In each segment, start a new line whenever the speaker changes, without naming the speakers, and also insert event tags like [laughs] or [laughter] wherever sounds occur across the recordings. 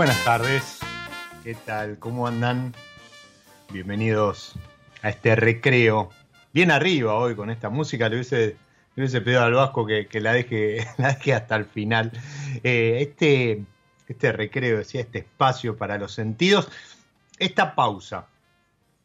Buenas tardes, ¿qué tal? ¿Cómo andan? Bienvenidos a este recreo. Bien arriba hoy con esta música, le hubiese, le hubiese pedido al Vasco que, la, deje, [laughs] la deje hasta el final. Eh, este, este recreo, decía, este espacio para los sentidos, esta pausa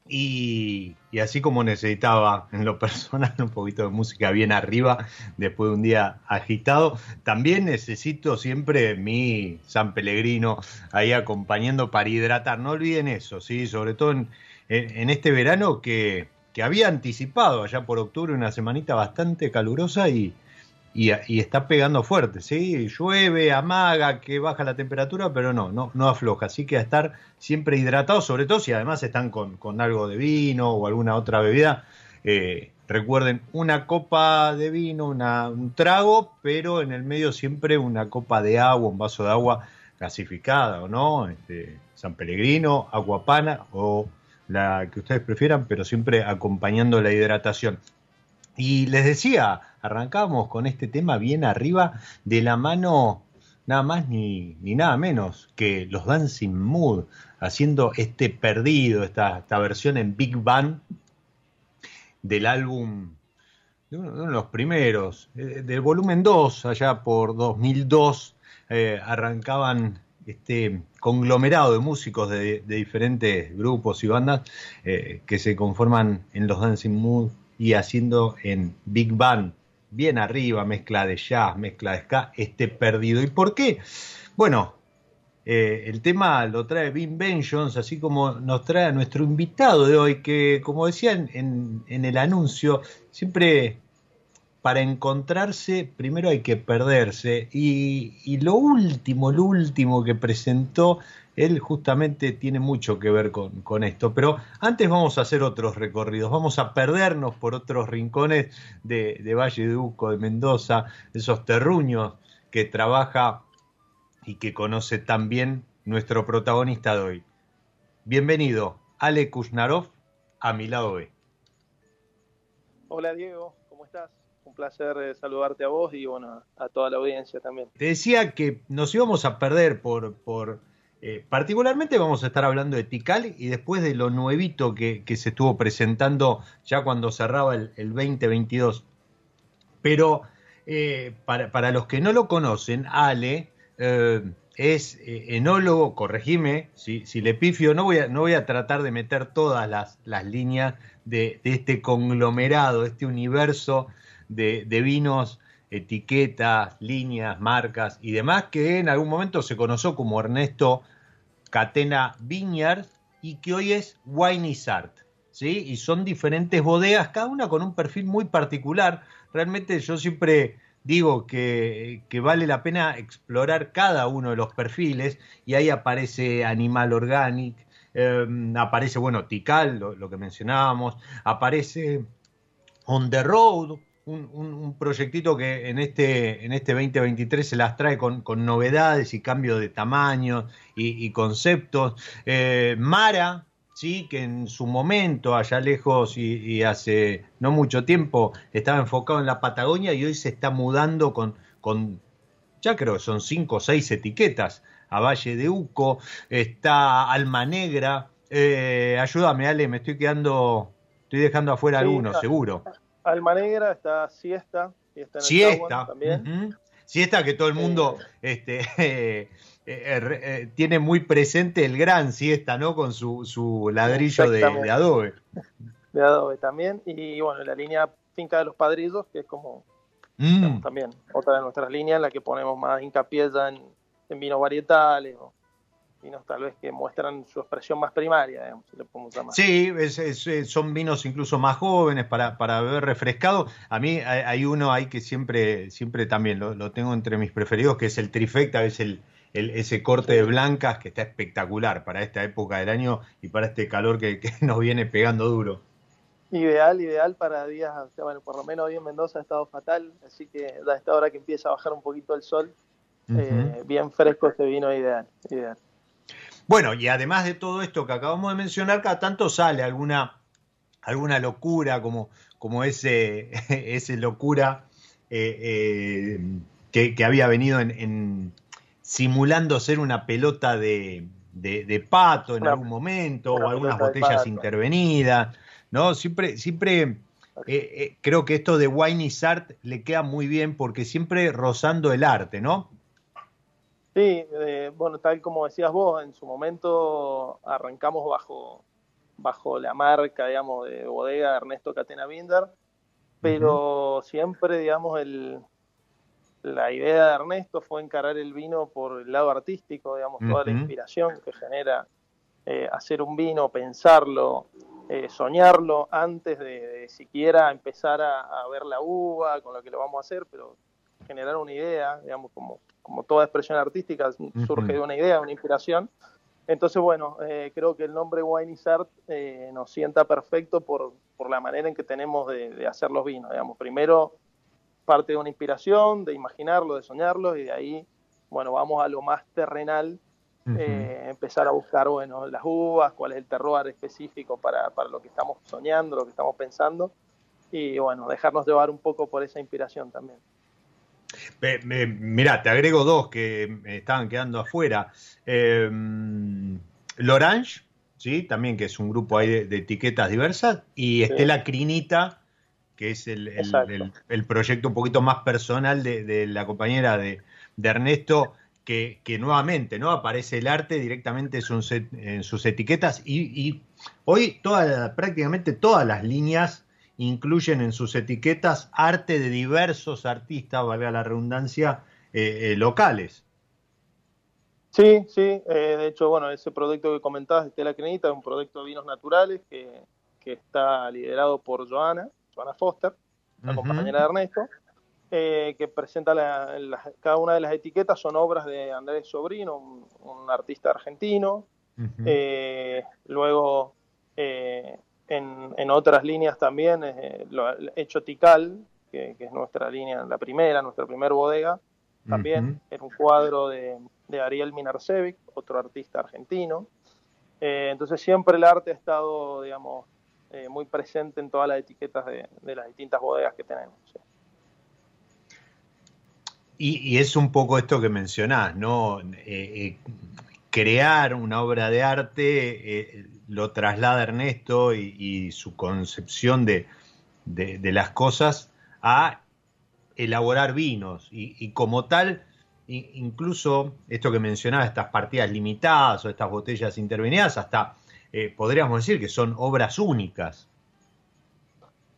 y, así como necesitaba en lo personal un poquito de música bien arriba después de un día agitado, también necesito siempre mi San Pellegrino ahí acompañando para hidratar. No olviden eso, ¿sí? sobre todo en, este verano que, que había anticipado allá por octubre una semanita bastante calurosa y, y, está pegando fuerte, ¿sí? Llueve, amaga, que baja la temperatura, pero no, no, no afloja. Así que a estar siempre hidratado, sobre todo si además están con, algo de vino o alguna otra bebida. Eh, recuerden, una copa de vino, un trago, pero en el medio siempre una copa de agua, un vaso de agua gasificada, ¿o no? Este, San Pellegrino, aguapana o la que ustedes prefieran, pero siempre acompañando la hidratación. Y les decía, arrancamos con este tema bien arriba de la mano nada más ni, nada menos que los Dancing Mood, haciendo este perdido, esta, esta versión en Big Band del álbum, de uno, de los primeros, eh, del volumen 2, allá por 2002, eh, arrancaban este conglomerado de músicos de, diferentes grupos y bandas eh, que se conforman en los Dancing Mood y haciendo en Big Band, bien arriba, mezcla de jazz, mezcla de ska, esté perdido. ¿Y por qué? Bueno, eh, el tema lo trae Vin Benjons, así como nos trae a nuestro invitado de hoy, que como decía en, el anuncio, siempre para encontrarse primero hay que perderse. Y, y, lo último, lo último que presentó él justamente tiene mucho que ver con, esto. Pero antes vamos a hacer otros recorridos, vamos a perdernos por otros rincones de, de Valle de Uco, de Mendoza, esos terruños que trabaja y que conoce también nuestro protagonista de hoy. Bienvenido, Ale Kusnarov, a mi lado B.
Hola Diego, ¿cómo estás? Un placer eh, saludarte a vos y bueno, a toda la audiencia también.
Te decía que nos íbamos a perder por, por eh, particularmente vamos a estar hablando de Tikal y después de lo nuevito que, se estuvo presentando ya cuando cerraba el, el 2022. Pero eh, para, los que no lo conocen, Ale eh, es enólogo, corregime si, le pifio, no voy, a, no voy a tratar de meter todas las, líneas de, este conglomerado, este universo de, vinos, etiquetas, líneas, marcas y demás, que en algún momento se conoció como Ernesto Catena Viñar y que hoy es Wineisart. ¿sí? Y son diferentes bodegas, cada una con un perfil muy particular realmente yo siempre digo que, vale la pena explorar cada uno de los perfiles y ahí aparece Animal Organic, em, aparece, bueno, Tikal, lo, que mencionábamos, aparece On the Road, un, proyectito que en este, en este 2023 se las trae con, novedades y cambio de tamaño y, conceptos. Eh, Mara, ¿sí? que en su momento, allá lejos y, hace no mucho tiempo, estaba enfocado en la Patagonia y hoy se está mudando con, con ya creo que son cinco o seis etiquetas, a Valle de Uco, está Alma Negra, eh, ayúdame Ale, me estoy quedando, estoy dejando afuera algunos, seguro.
Alma Negra, está Siesta,
Siesta, Siesta. también. Siesta que todo el mundo este, [laughs] Eh, eh, tiene muy presente el gran siesta, ¿no? Con su, su ladrillo de, adobe.
De adobe también. Y bueno, la línea Finca de los Padrillos, que es como mm. también otra de nuestras líneas en la que ponemos más hincapié ya en, vinos varietales o vinos tal vez que muestran su expresión más primaria, digamos, si le podemos llamar.
Sí, son vinos incluso más jóvenes para, para beber refrescado. A mí hay, uno ahí que siempre, siempre también lo, lo, tengo entre mis preferidos, que es el Trifecta, es el, ese corte de blancas que está espectacular para esta época del año y para este calor que, nos viene pegando duro.
Ideal, ideal para días, bueno, por lo menos hoy en Mendoza ha estado fatal, así que a esta hora que empieza a bajar un poquito el sol, eh, bien fresco este vino, ideal, ideal.
Bueno, y además de todo esto que acabamos de mencionar, cada tanto sale alguna, alguna locura, como, como ese, [laughs] ese locura eh, eh, que, había venido en simulando ser una pelota de, pato en algún momento o algunas botellas intervenidas, ¿no? Siempre, siempre eh, creo que esto de wine art le queda muy bien porque siempre rozando el arte, ¿no?
Sí, eh, bueno, tal como decías vos, en su momento arrancamos bajo, bajo la marca, digamos, de bodega Ernesto Catena Binder, pero siempre, digamos, el, la idea de Ernesto fue encarar el vino por el lado artístico, digamos, toda la inspiración que genera eh, hacer un vino, pensarlo, eh, soñarlo antes de, siquiera empezar a, ver la uva con lo que lo vamos a hacer, pero generar una idea, digamos, como, como toda expresión artística surge de una idea, una inspiración. Entonces, bueno, eh, creo que el nombre Wine is Art nos sienta perfecto por, por la manera en que tenemos de, de hacer los vinos, digamos. Primero, parte de una inspiración, de imaginarlo, de soñarlo, y de ahí, bueno, vamos a lo más terrenal, eh, empezar a buscar, bueno, las uvas, cuál es el terroir específico para, para lo que estamos soñando, lo que estamos pensando, y bueno, dejarnos llevar un poco por esa inspiración también.
Mira, te agrego dos que me estaban quedando afuera. Eh, L'Orange, ¿sí? también que es un grupo ahí de, etiquetas diversas, y Estela Crinita, que es el, el, proyecto un poquito más personal de, la compañera de, Ernesto, que, nuevamente no aparece el arte directamente en sus, etiquetas. Y, hoy prácticamente todas las líneas incluyen en sus etiquetas arte de diversos artistas, valga la redundancia, eh, eh, locales.
Sí, sí, eh, de hecho, bueno, ese proyecto que comentabas, Estela Crenita, es un proyecto de vinos naturales que, que está liderado por Joana, Joana Foster, la compañera de Ernesto. que presenta cada una de las etiquetas son obras de Andrés Sobrino, un, artista argentino. luego en, otras líneas también, lo hecho Tical, que, es nuestra línea, la primera, nuestra primera bodega, también en un cuadro de, Ariel Minarcevic, otro artista argentino. Eh, entonces siempre el arte ha estado, digamos, eh, muy presente en todas las etiquetas de, las distintas bodegas que tenemos.
Y, es un poco esto que mencionás, ¿no? Eh, crear una obra de arte lo traslada Ernesto y, su concepción de, de, las cosas a elaborar vinos y, como tal, incluso esto que mencionaba, estas partidas limitadas o estas botellas intervenidas, hasta eh, podríamos decir que son obras únicas.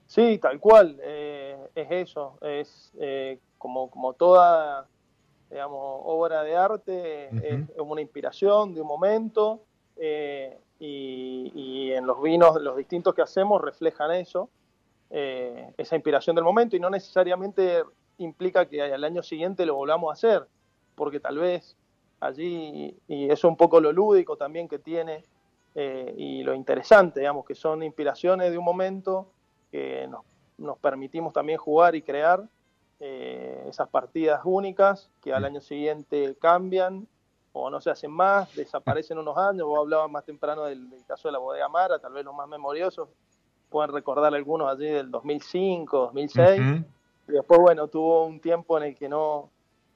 Sí, tal cual, eh, es eso, es eh, como, como toda digamos, obra de arte, es una inspiración de un momento y, y, en los vinos, los distintos que hacemos reflejan eso. Eh, esa inspiración del momento y no necesariamente implica que al año siguiente lo volvamos a hacer, porque tal vez allí, y eso es un poco lo lúdico también que tiene eh, y lo interesante, digamos, que son inspiraciones de un momento que nos, permitimos también jugar y crear eh, esas partidas únicas que al año siguiente cambian o no se hacen más, desaparecen unos años. Vos hablabas más temprano del, del caso de la bodega Mara, tal vez los más memoriosos, pueden recordar algunos allí del 2005, 2006. Y después, bueno, tuvo un tiempo en el que no,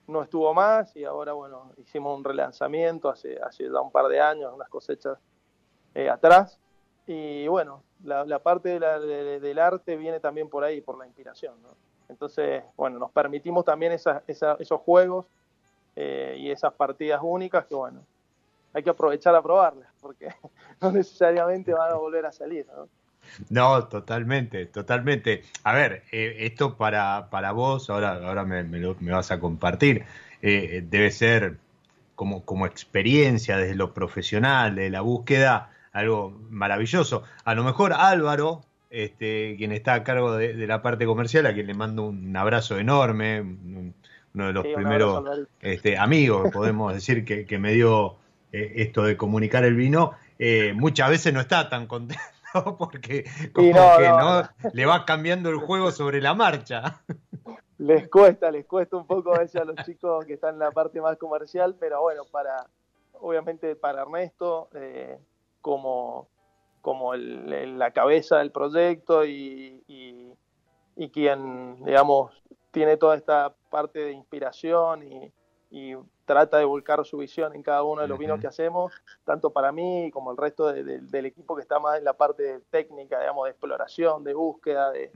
no estuvo más y ahora, bueno, hicimos un relanzamiento hace, hace ya un par de años, unas cosechas eh, atrás. Y bueno, la, parte del arte viene también por ahí, por la inspiración. Entonces, bueno, nos permitimos también esos juegos eh, y esas partidas únicas que, bueno, hay que aprovechar a probarlas, porque [laughs] no necesariamente van a volver a salir. ¿no?
No, totalmente, totalmente. A ver, eh, esto para, para vos, ahora, ahora me, me, vas a compartir, eh, debe ser como, como experiencia desde lo profesional, de la búsqueda, algo maravilloso. A lo mejor Álvaro, este, quien está a cargo de, la parte comercial, a quien le mando un abrazo enorme, uno de los primeros este, amigos, podemos [laughs] decir, que, que me dio eh, esto de comunicar el vino, muchas veces no está tan contento [laughs] Porque como que no, le va cambiando el juego sobre la marcha. [laughs]
Les cuesta, les cuesta un poco a veces a los chicos que están en la parte más comercial, pero bueno, para obviamente para Ernesto, eh, como, como la cabeza del proyecto y, y, quien, digamos, tiene toda esta parte de inspiración y, y trata de volcar su visión en cada uno de los vinos que hacemos, tanto para mí como el resto del equipo que está más en la parte técnica, digamos, de exploración, de búsqueda, de,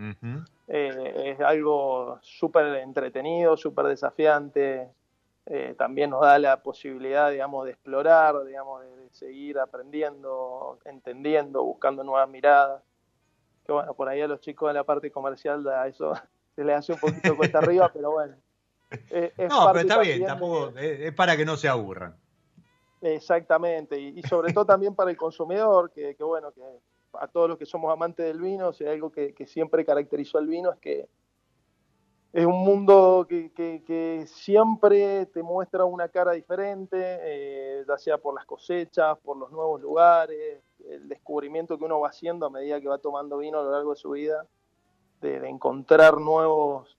eh, es algo súper entretenido, súper desafiante, eh, también nos da la posibilidad, digamos, de explorar, digamos, de, seguir aprendiendo, entendiendo, buscando nuevas miradas. Que bueno, por ahí a los chicos de la parte comercial a eso se les hace un poquito cuesta arriba, pero bueno,
eh, no, pero está bien, tampoco, es para que no se aburran.
Exactamente, y, sobre todo también para el consumidor, que, bueno, que a todos los que somos amantes del vino, o algo que, siempre caracterizó al vino es que es un mundo que, siempre te muestra una cara diferente, eh, ya sea por las cosechas, por los nuevos lugares, el descubrimiento que uno va haciendo a medida que va tomando vino a lo largo de su vida, de encontrar nuevos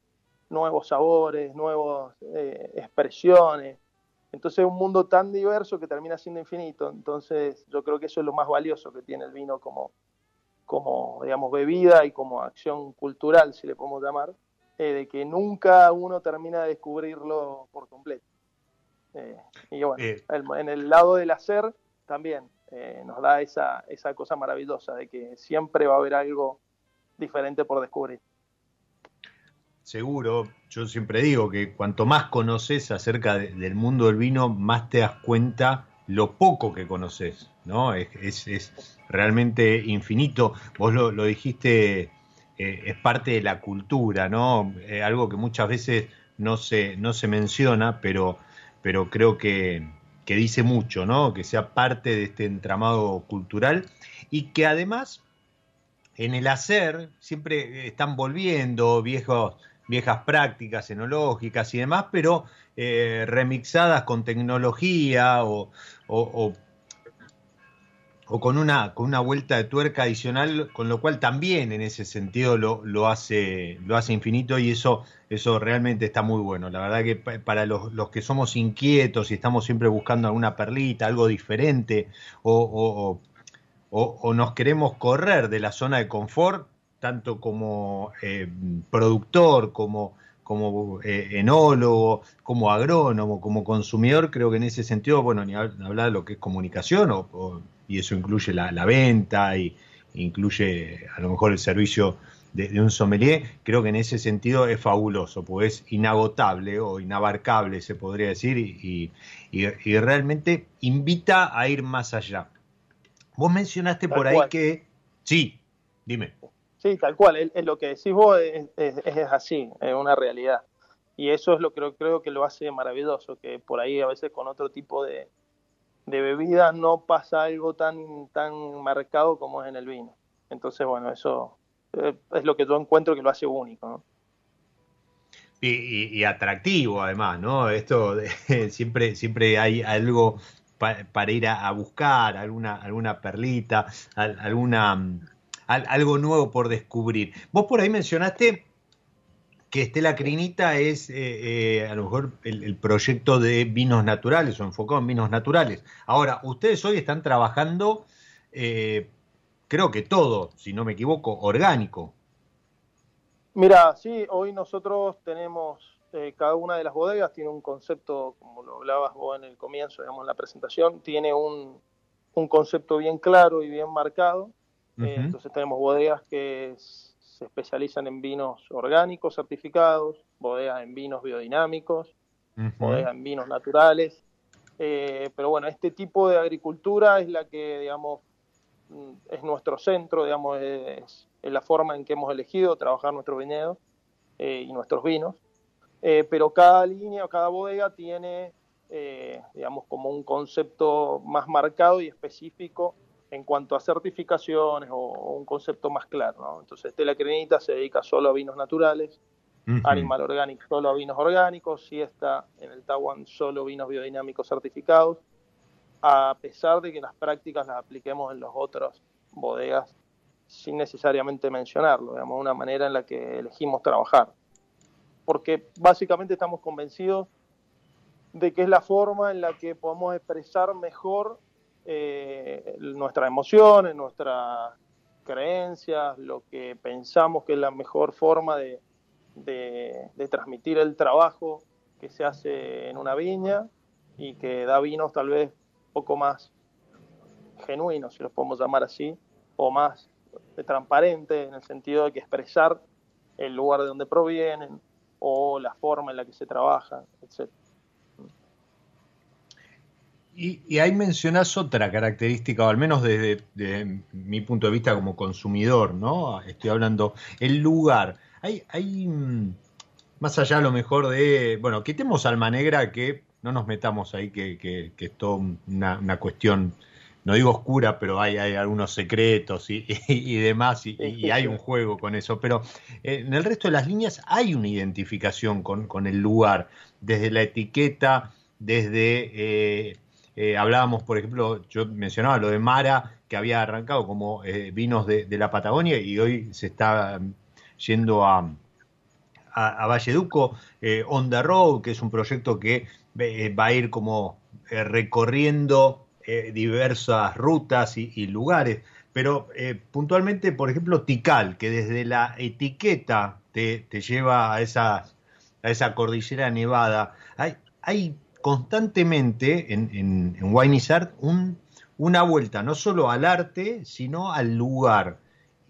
nuevos sabores, nuevas eh, expresiones. Entonces es un mundo tan diverso que termina siendo infinito. Entonces yo creo que eso es lo más valioso que tiene el vino como, como digamos, bebida y como acción cultural, si le podemos llamar, eh, de que nunca uno termina de descubrirlo por completo. Eh, y bueno, en el lado del hacer también nos da esa, esa cosa maravillosa de que siempre va a haber algo diferente por descubrir
seguro, yo siempre digo que cuanto más conoces acerca del mundo del vino, más te das cuenta lo poco que conoces, ¿no? Es, es, realmente infinito. Vos lo, dijiste, eh, es parte de la cultura, ¿no? Eh, algo que muchas veces no se, no se menciona, pero, pero creo que, que dice mucho, ¿no? Que sea parte de este entramado cultural y que además en el hacer siempre están volviendo viejas prácticas enológicas y demás, pero eh, remixadas con tecnología o, con, una, vuelta de tuerca adicional, con lo cual también en ese sentido lo, hace, infinito y eso, realmente está muy bueno. La verdad que para los que somos inquietos y estamos siempre buscando alguna perlita, algo diferente o, o nos queremos correr de la zona de confort, tanto como eh, productor, como, como eh, enólogo, como agrónomo, como consumidor, creo que en ese sentido, bueno, ni hablar de lo que es comunicación, o, y eso incluye la, venta, y incluye a lo mejor el servicio de, un sommelier, creo que en ese sentido es fabuloso, pues es inagotable o inabarcable, se podría decir, y, y realmente invita a ir más allá. Vos mencionaste por ahí que... Sí, dime.
Sí, tal cual, es, lo que decís vos es, es, así, es una realidad. Y eso es lo que creo que lo hace maravilloso, que por ahí a veces con otro tipo de, de bebida no pasa algo tan, tan marcado como es en el vino. Entonces, bueno, eso eh, es lo que yo encuentro que lo hace único. ¿no?
Y, atractivo además, ¿no? Esto [laughs] siempre, siempre hay algo para ir a, buscar, alguna, alguna perlita, alguna algo nuevo por descubrir. Vos por ahí mencionaste que Estela Crinita es eh, eh, a lo mejor el, proyecto de vinos naturales o enfocado en vinos naturales. Ahora, ustedes hoy están trabajando, eh, creo que todo, si no me equivoco, orgánico.
Mira, sí, hoy nosotros tenemos, cada una de las bodegas tiene un concepto, como lo hablabas vos en el comienzo, digamos, en la presentación, tiene un, un concepto bien claro y bien marcado eh, entonces tenemos bodegas que se especializan en vinos orgánicos certificados, bodegas en vinos biodinámicos, bodegas en vinos naturales. Eh, pero bueno, este tipo de agricultura es la que, digamos, mm, es nuestro centro, digamos, es, la forma en que hemos elegido trabajar nuestros viñedos eh, y nuestros vinos. Pero cada línea o cada bodega tiene, digamos, como un concepto más marcado y específico en cuanto a certificaciones o, un concepto más claro. ¿no? Entonces, Estela Crenita se dedica solo a vinos naturales, Animal Organic solo a vinos orgánicos, Siesta en el Tawan solo vinos biodinámicos certificados, a pesar de que las prácticas las apliquemos en los otros bodegas sin necesariamente mencionarlo, digamos, una manera en la que elegimos trabajar. Porque básicamente estamos convencidos de que es la forma en la que podemos expresar mejor eh, nuestras emociones, nuestras creencias, lo que pensamos que es la mejor forma de, transmitir el trabajo que se hace en una viña y que da vinos tal vez un poco más genuinos, si los podemos llamar así, o más transparente en el sentido de que expresar el lugar de donde provienen o la forma en la que se trabaja, etc.
Y, ahí mencionás otra característica, o al menos desde, mi punto de vista como consumidor, ¿no? Estoy hablando, el lugar. Hay, hay mm, más allá a lo mejor de, bueno, quitemos alma negra, que no nos metamos ahí, que es toda una, cuestión, no digo oscura, pero hay, hay algunos secretos y, y, demás, y, hay un juego con eso. Pero eh, en el resto de las líneas hay una identificación con, con el lugar, desde la etiqueta, desde... Eh, eh, hablábamos, por ejemplo, yo mencionaba lo de Mara, que había arrancado como vinos de, la Patagonia y hoy se está mm, yendo a, a, Valleduco, eh, On the Road, que es un proyecto que va a ir como recorriendo diversas rutas y, lugares. Pero puntualmente, por ejemplo, Tikal, que desde la etiqueta te, lleva a esa, a esa cordillera nevada. Hay, hay constantemente en, en, Art una vuelta no solo al arte, sino al lugar.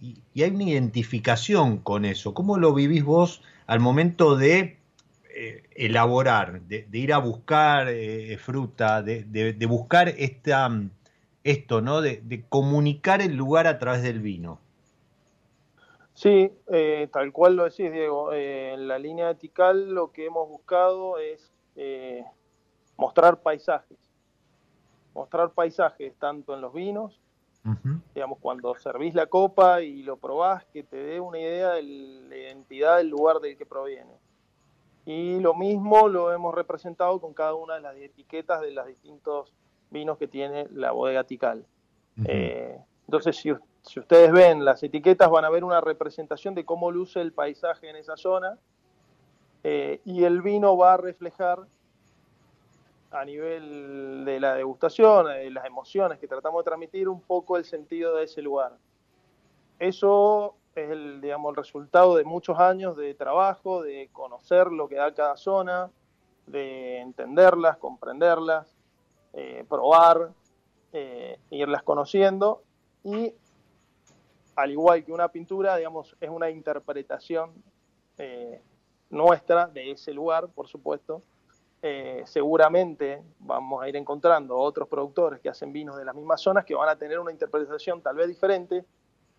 Y, hay una identificación con eso. ¿Cómo lo vivís vos al momento de eh, elaborar, de, ir a buscar eh, fruta, de, buscar esta, esto, ¿no? De, comunicar el lugar a través del vino?
Sí, eh, tal cual lo decís, Diego. en la línea etical lo que hemos buscado es mostrar paisajes, mostrar paisajes tanto en los vinos digamos, cuando servís la copa y lo probás, que te dé una idea de la identidad del lugar del que proviene. Y lo mismo lo hemos representado con cada una de las etiquetas de los distintos vinos que tiene la bodega Tikal. Eh, entonces, si, si, ustedes ven las etiquetas, van a ver una representación de cómo luce el paisaje en esa zona. Eh, y el vino va a reflejar a nivel de la degustación, de las emociones que tratamos de transmitir, un poco el sentido de ese lugar. Eso es el, digamos, el resultado de muchos años de trabajo, de conocer lo que da cada zona, de entenderlas, comprenderlas, eh, probar, eh, irlas conociendo. Y al igual que una pintura, digamos, es una interpretación eh, nuestra de ese lugar, por supuesto, seguramente vamos a ir encontrando otros productores que hacen vinos de las mismas zonas que van a tener una interpretación tal vez diferente,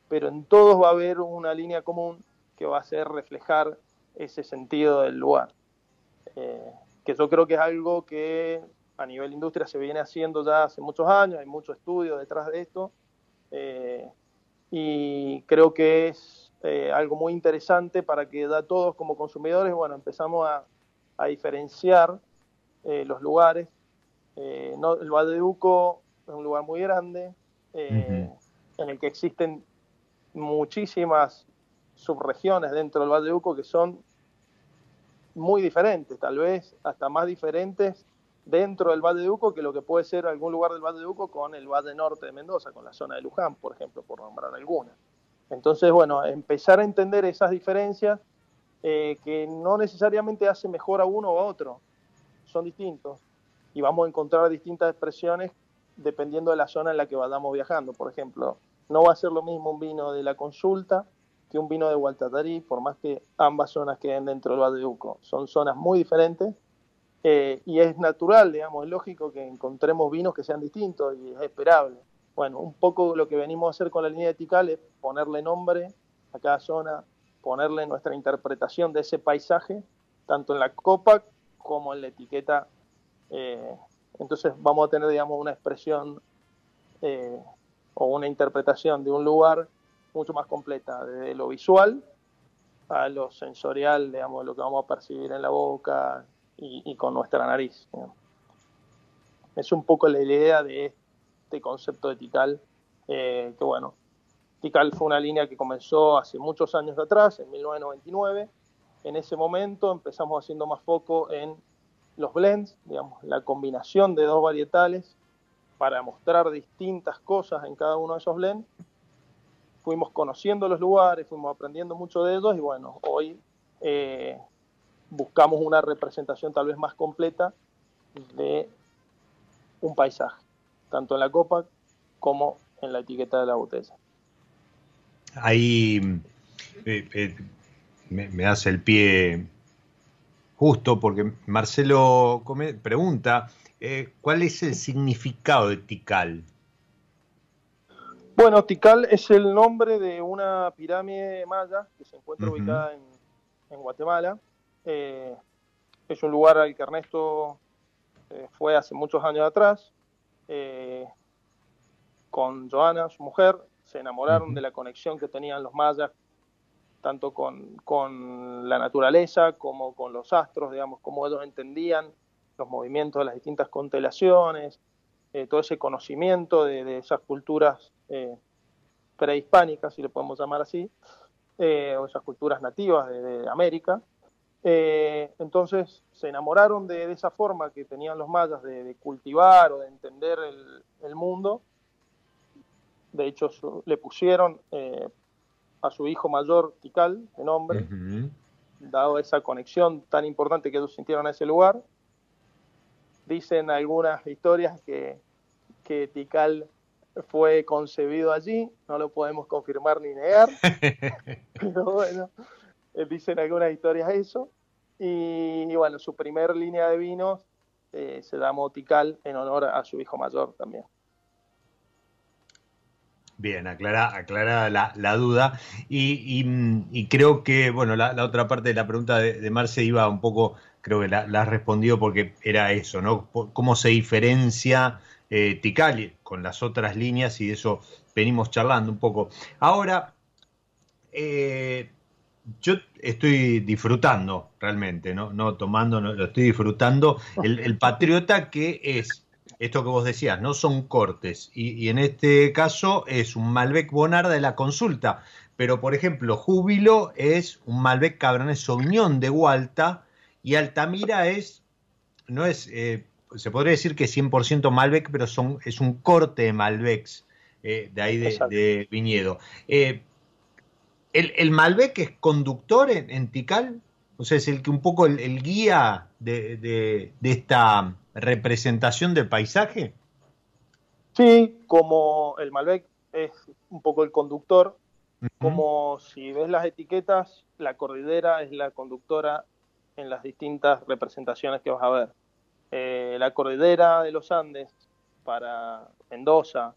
pero en todos va a haber una línea común que va a ser reflejar ese sentido del lugar. Eh, que yo creo que es algo que a nivel industria se viene haciendo ya hace muchos años, hay mucho estudio detrás de esto, eh, y creo que es algo muy interesante para que ya todos como consumidores, bueno, empezamos a, a diferenciar eh, los lugares. Eh, no, el Valle de Uco es un lugar muy grande, eh, en el que existen muchísimas subregiones dentro del Valle de Uco que son muy diferentes, tal vez hasta más diferentes dentro del Valle de Uco que lo que puede ser algún lugar del Valle de Uco con el Valle Norte de Mendoza, con la zona de Luján, por ejemplo, por nombrar alguna. Entonces, bueno, empezar a entender esas diferencias que no necesariamente hace mejor a uno o a otro, son distintos y vamos a encontrar distintas expresiones dependiendo de la zona en la que vayamos viajando. Por ejemplo, no va a ser lo mismo un vino de la consulta que un vino de Gualtatarí, por más que ambas zonas queden dentro del Valle de Uco. Son zonas muy diferentes eh, y es natural, digamos, es lógico que encontremos vinos que sean distintos y es esperable. Bueno, un poco lo que venimos a hacer con la línea etical es ponerle nombre a cada zona, ponerle nuestra interpretación de ese paisaje, tanto en la copa como en la etiqueta. Eh, entonces vamos a tener, digamos, una expresión eh, o una interpretación de un lugar mucho más completa, desde lo visual a lo sensorial, digamos, lo que vamos a percibir en la boca y, con nuestra nariz. Es un poco la idea de este concepto de Tikal, eh, que bueno, Tikal fue una línea que comenzó hace muchos años atrás, en 1999, en ese momento empezamos haciendo más foco en los blends, digamos, la combinación de dos varietales para mostrar distintas cosas en cada uno de esos blends. Fuimos conociendo los lugares, fuimos aprendiendo mucho de ellos y bueno, hoy eh, buscamos una representación tal vez más completa de un paisaje, tanto en la copa como en la etiqueta de la botella.
Ahí eh, eh, me, hace el pie justo porque Marcelo pregunta, eh, ¿cuál es el significado de Tikal?
Bueno, Tikal es el nombre de una pirámide maya que se encuentra ubicada en, Guatemala. Eh, es un lugar al que Ernesto eh, fue hace muchos años atrás. con Joana, su mujer, se enamoraron de la conexión que tenían los mayas tanto con, la naturaleza como con los astros, digamos, cómo ellos entendían los movimientos de las distintas constelaciones, eh, todo ese conocimiento de, esas culturas eh, prehispánicas, si le podemos llamar así, eh, o esas culturas nativas de, América. entonces se enamoraron de, esa forma que tenían los mayas de, cultivar o de entender el, mundo. De hecho, le pusieron a su hijo mayor, Tikal, de nombre, dado esa conexión tan importante que ellos sintieron en ese lugar. Dicen algunas historias que, que Tikal fue concebido allí, no lo podemos confirmar ni negar, [laughs] pero bueno, eh, dicen algunas historias eso. Y, bueno, su primer línea de vinos eh, se llamó Tikal en honor a su hijo mayor también.
Bien, aclara, aclara la, duda. Y, creo que, bueno, la, otra parte de la pregunta de, Marce iba un poco creo que la, has respondido porque era eso, ¿no? ¿Cómo se diferencia eh, Tikal con las otras líneas y de eso venimos charlando un poco. Ahora, eh, yo estoy disfrutando realmente, no, no tomando, lo estoy disfrutando. El, patriota que es esto que vos decías, no son cortes. Y, en este caso es un Malbec Bonarda de la consulta. Pero, por ejemplo, Júbilo es un Malbec Cabernet Sauvignon de Hualta y Altamira es, no es, eh, se podría decir que es 100% Malbec, pero son, es un corte de Malbecs eh, de ahí de, viñedo. Eh, el, Malbec es conductor en, Tikal? O sea, es el que un poco el, guía de, esta representación del paisaje.
Sí, como el Malbec es un poco el conductor, como si ves las etiquetas, la cordillera es la conductora en las distintas representaciones que vas a ver. Eh, la cordillera de los Andes para Mendoza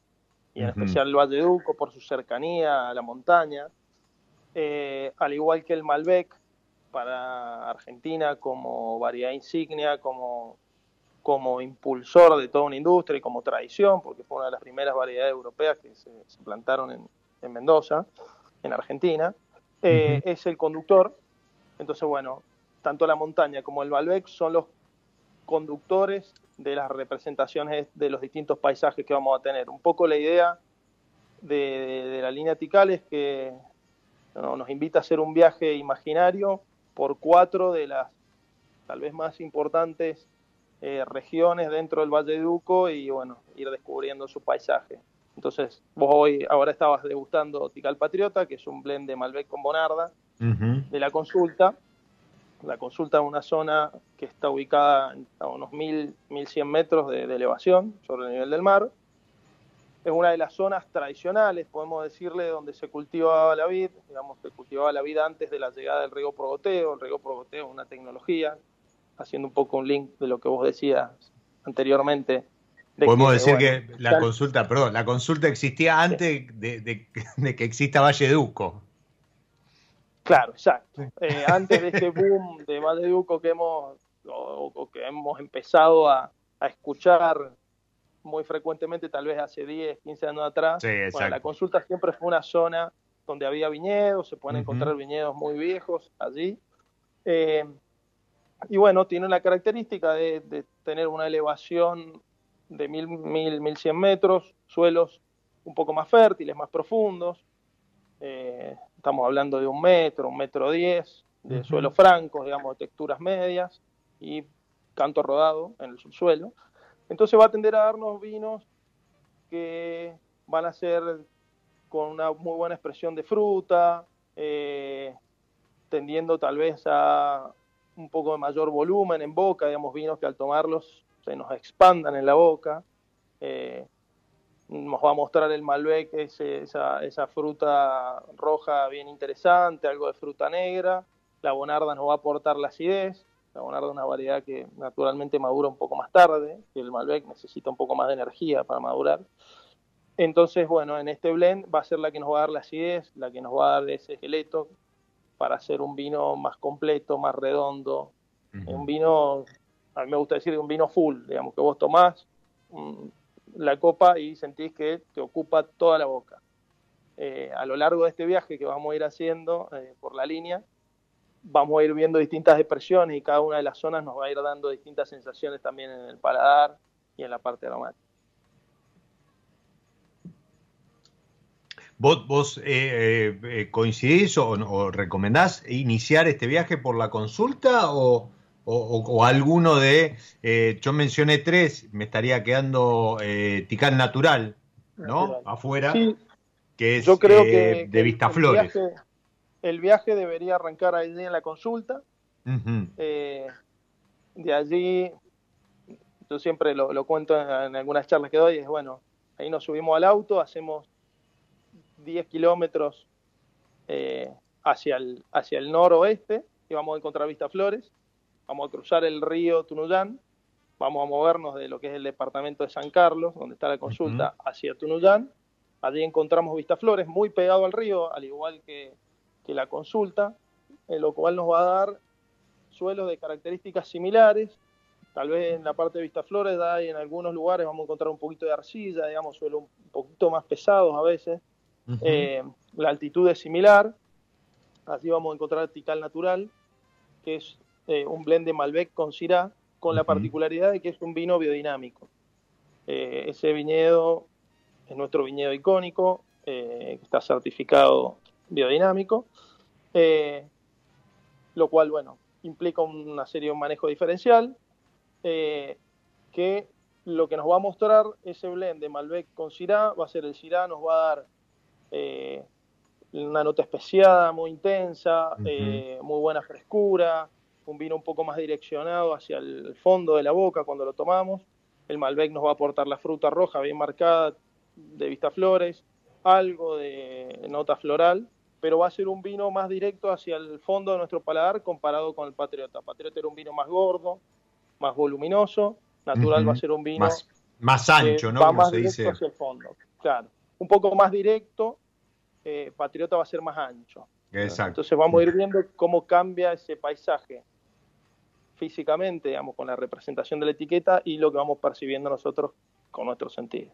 y en especial el Valle de Duco por su cercanía a la montaña, eh, al igual que el Malbec para Argentina como variedad insignia, como, como impulsor de toda una industria y como tradición, porque fue una de las primeras variedades europeas que se, plantaron en, Mendoza, en Argentina, eh, es el conductor. Entonces, bueno, tanto la montaña como el Malbec son los conductores de las representaciones de los distintos paisajes que vamos a tener. Un poco la idea de, la línea Tikal es que nos invita a hacer un viaje imaginario por cuatro de las tal vez más importantes eh, regiones dentro del Valle de Duco y bueno, ir descubriendo su paisaje. Entonces, vos hoy ahora estabas degustando Tikal Patriota, que es un blend de Malbec con Bonarda, de la consulta. La consulta es una zona que está ubicada a unos 1000, 1100 metros de, de elevación sobre el nivel del mar es una de las zonas tradicionales, podemos decirle, donde se cultivaba la vid, digamos, se cultivaba la vid antes de la llegada del riego progoteo, el riego progoteo es una tecnología, haciendo un poco un link de lo que vos decías anteriormente.
Podemos decir que la consulta, perdón, la consulta existía antes de, que exista Valle Duco.
Claro, exacto. Eh, antes de este boom de Valle Duco que hemos, que hemos empezado a, a escuchar muy frecuentemente, tal vez hace 10, 15 años atrás. la consulta siempre fue una zona donde había viñedos, se pueden encontrar viñedos muy viejos allí. Eh, y bueno, tiene la característica de, tener una elevación de 1000, 1000, 1100 metros, suelos un poco más fértiles, más profundos. Eh, estamos hablando de un metro, un metro diez, de suelos francos, digamos, de texturas medias y canto rodado en el subsuelo. Entonces va a tender a darnos vinos que van a ser con una muy buena expresión de fruta, eh, tendiendo tal vez a un poco de mayor volumen en boca, digamos, vinos que al tomarlos se nos expandan en la boca. Eh, nos va a mostrar el Malbec esa, esa, fruta roja bien interesante, algo de fruta negra. La Bonarda nos va a aportar la acidez. La Bonarda es una variedad que naturalmente madura un poco más tarde, que el Malbec necesita un poco más de energía para madurar. Entonces, bueno, en este blend va a ser la que nos va a dar la acidez, la que nos va a dar ese esqueleto para hacer un vino más completo, más redondo. Un vino, a mí me gusta decir un vino full, digamos, que vos tomás mm, la copa y sentís que te ocupa toda la boca. Eh, a lo largo de este viaje que vamos a ir haciendo eh, por la línea, vamos a ir viendo distintas expresiones y cada una de las zonas nos va a ir dando distintas sensaciones también en el paladar y en la parte aromática.
¿Vos, vos eh, eh, eh, coincidís o, recomendás iniciar este viaje por la consulta o, alguno de, yo mencioné tres, me estaría quedando Ticán Natural, ¿no? Afuera, que es
yo creo que,
de Vistaflores
el viaje debería arrancar allí en la consulta. Eh, de allí, yo siempre lo, cuento en, algunas charlas que doy, es bueno, ahí nos subimos al auto, hacemos 10 kilómetros eh, hacia, el, hacia el noroeste y vamos a encontrar Vista Flores, vamos a cruzar el río Tunuyán, vamos a movernos de lo que es el departamento de San Carlos, donde está la consulta, hacia Tunuyán. Allí encontramos Vista Flores, muy pegado al río, al igual que la consulta, lo cual nos va a dar suelos de características similares. Tal vez en la parte de Vistaflores hay en algunos lugares vamos a encontrar un poquito de arcilla, digamos, suelos un poquito más pesados a veces. Eh, la altitud es similar. Así vamos a encontrar Tical Natural, que es eh, un blend de Malbec con Syrah, con la particularidad de que es un vino biodinámico. Eh, ese viñedo es nuestro viñedo icónico, está certificado biodinámico, lo cual, bueno, implica una serie de un manejo diferencial, que lo que nos va a mostrar ese blend de Malbec con Syrah va a ser el Syrah, nos va a dar eh, una nota especiada, muy intensa, eh, muy buena frescura, un vino un poco más direccionado hacia el fondo de la boca cuando lo tomamos. El Malbec nos va a aportar la fruta roja bien marcada de vista flores, algo de nota floral, pero va a ser un vino más directo hacia el fondo de nuestro paladar comparado con el Patriota. Patriota era un vino más gordo, más voluminoso, Natural va a ser un vino
más, ancho, ¿no?
Va más directo hacia el fondo, claro. Un poco más directo, eh, Patriota va a ser más ancho.
Exacto.
Entonces vamos a ir viendo cómo cambia ese paisaje físicamente, digamos, con la representación de la etiqueta y lo que vamos percibiendo nosotros con nuestro sentido.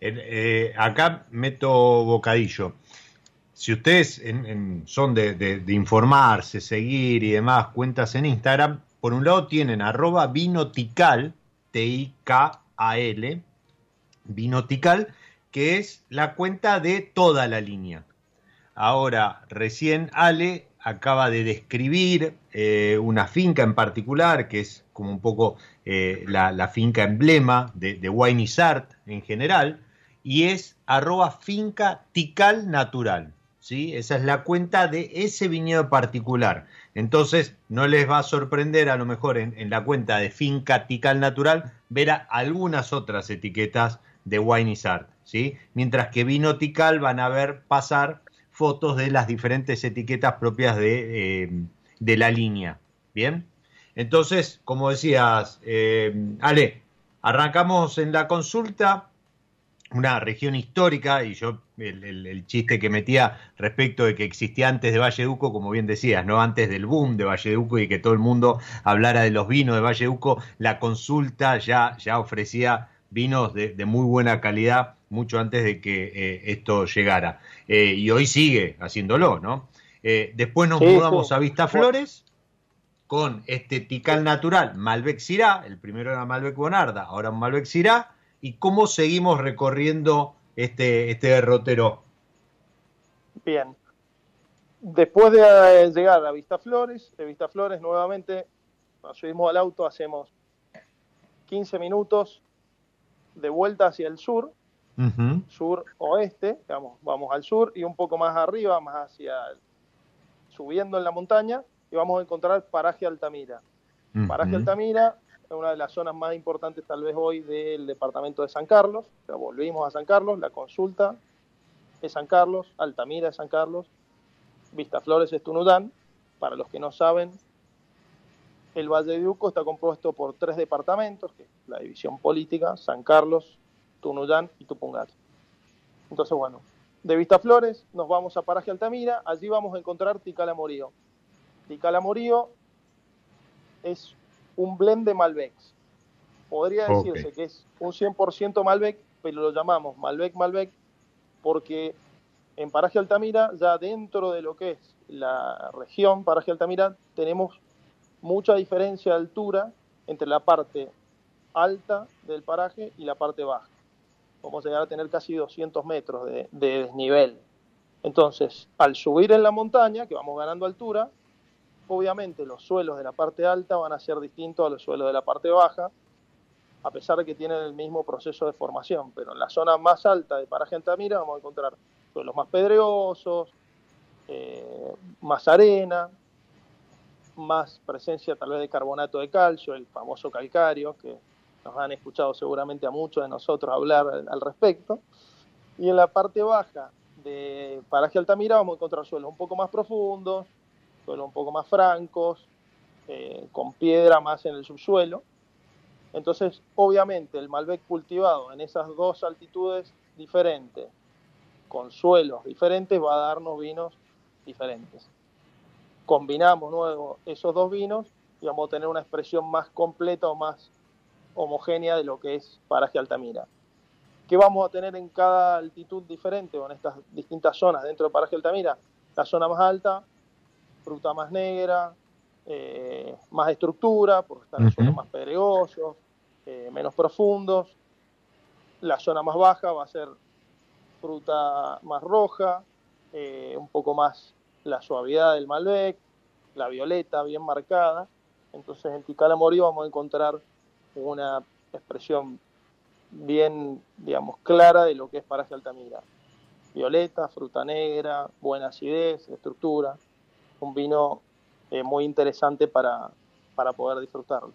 Eh, acá meto bocadillo. Si ustedes son de, informarse, seguir y demás cuentas en Instagram, por un lado tienen arroba vinotical, T-I-K-A-L, vinotical, que es la cuenta de toda la línea. Ahora, recién Ale acaba de describir eh, una finca en particular, que es como un poco eh, la, finca emblema de, de Wine en general, y es arroba finca tical natural. ¿Sí? Esa es la cuenta de ese viñedo particular. Entonces, no les va a sorprender a lo mejor en, la cuenta de finca tical natural ver algunas otras etiquetas de Wine Art. ¿sí? Mientras que Vinotical van a ver pasar fotos de las diferentes etiquetas propias de, eh, de la línea. ¿Bien? Entonces, como decías, eh, Ale, arrancamos en la consulta, una región histórica, y yo el, chiste que metía respecto de que existía antes de Valleduco, como bien decías, ¿no? Antes del boom de Valleduco y que todo el mundo hablara de los vinos de Valleduco, la consulta ya, ya ofrecía vinos de, muy buena calidad mucho antes de que eh, esto llegara. Eh, y hoy sigue haciéndolo, ¿no? Eh, después nos mudamos a Vista Flores con este Tical Natural, Malbec Syrah, el primero era Malbec Bonarda, ahora un Malbec Syrah, y cómo seguimos recorriendo este, este derrotero.
Bien. Después de llegar a Vista Flores, de Vista Flores nuevamente nos subimos al auto, hacemos 15 minutos de vuelta hacia el sur, sur oeste, digamos, vamos al sur y un poco más arriba, más hacia subiendo en la montaña y vamos a encontrar Paraje Altamira. Paraje Altamira es una de las zonas más importantes tal vez hoy del departamento de San Carlos. volvimos a San Carlos, la consulta es San Carlos, Altamira es San Carlos, Vistaflores es Tunudán. Para los que no saben, el Valle de Uco está compuesto por tres departamentos, que es la división política, San Carlos, Tunuyán y Tupungato. Entonces, bueno, de Vistaflores nos vamos a Paraje Altamira, allí vamos a encontrar Ticala Morío. Ticala Morío es un blend de Malbec. Podría decirse que es un 100% Malbec, pero lo llamamos Malbec Malbec porque en Paraje Altamira, ya dentro de lo que es la región Paraje Altamira, tenemos mucha diferencia de altura entre la parte alta del paraje y la parte baja. Vamos a llegar a tener casi 200 metros de, de desnivel. Entonces, al subir en la montaña, que vamos ganando altura, obviamente los suelos de la parte alta van a ser distintos a los suelos de la parte baja, a pesar de que tienen el mismo proceso de formación. Pero en la zona más alta de Paraje Altamira vamos a encontrar suelos más pedregosos, eh, más arena, más presencia tal vez de carbonato de calcio, el famoso calcario, que nos han escuchado seguramente a muchos de nosotros hablar al respecto. Y en la parte baja de Paraje Altamira vamos a encontrar suelos un poco más profundos, un poco más francos, eh, con piedra más en el subsuelo. Entonces, obviamente, el Malbec cultivado en esas dos altitudes diferentes, con suelos diferentes, va a darnos vinos diferentes. Combinamos nuevo esos dos vinos digamos, tener una expresión más completa o más homogénea de lo que es paraje Altamira. ¿Qué vamos a tener en cada altitud diferente o en estas distintas zonas dentro de paraje Altamira? La zona más alta, fruta más negra, eh, más estructura, porque están los suelos más pedregosos, eh, menos profundos. La zona más baja va a ser fruta más roja, eh, un poco más la suavidad del Malbec, la violeta bien marcada. Entonces en Tikal vamos a encontrar una expresión bien, digamos, clara de lo que es paraje Altamira. Violeta, fruta negra, buena acidez, estructura. Un vino eh, muy interesante para, para poder disfrutarlo.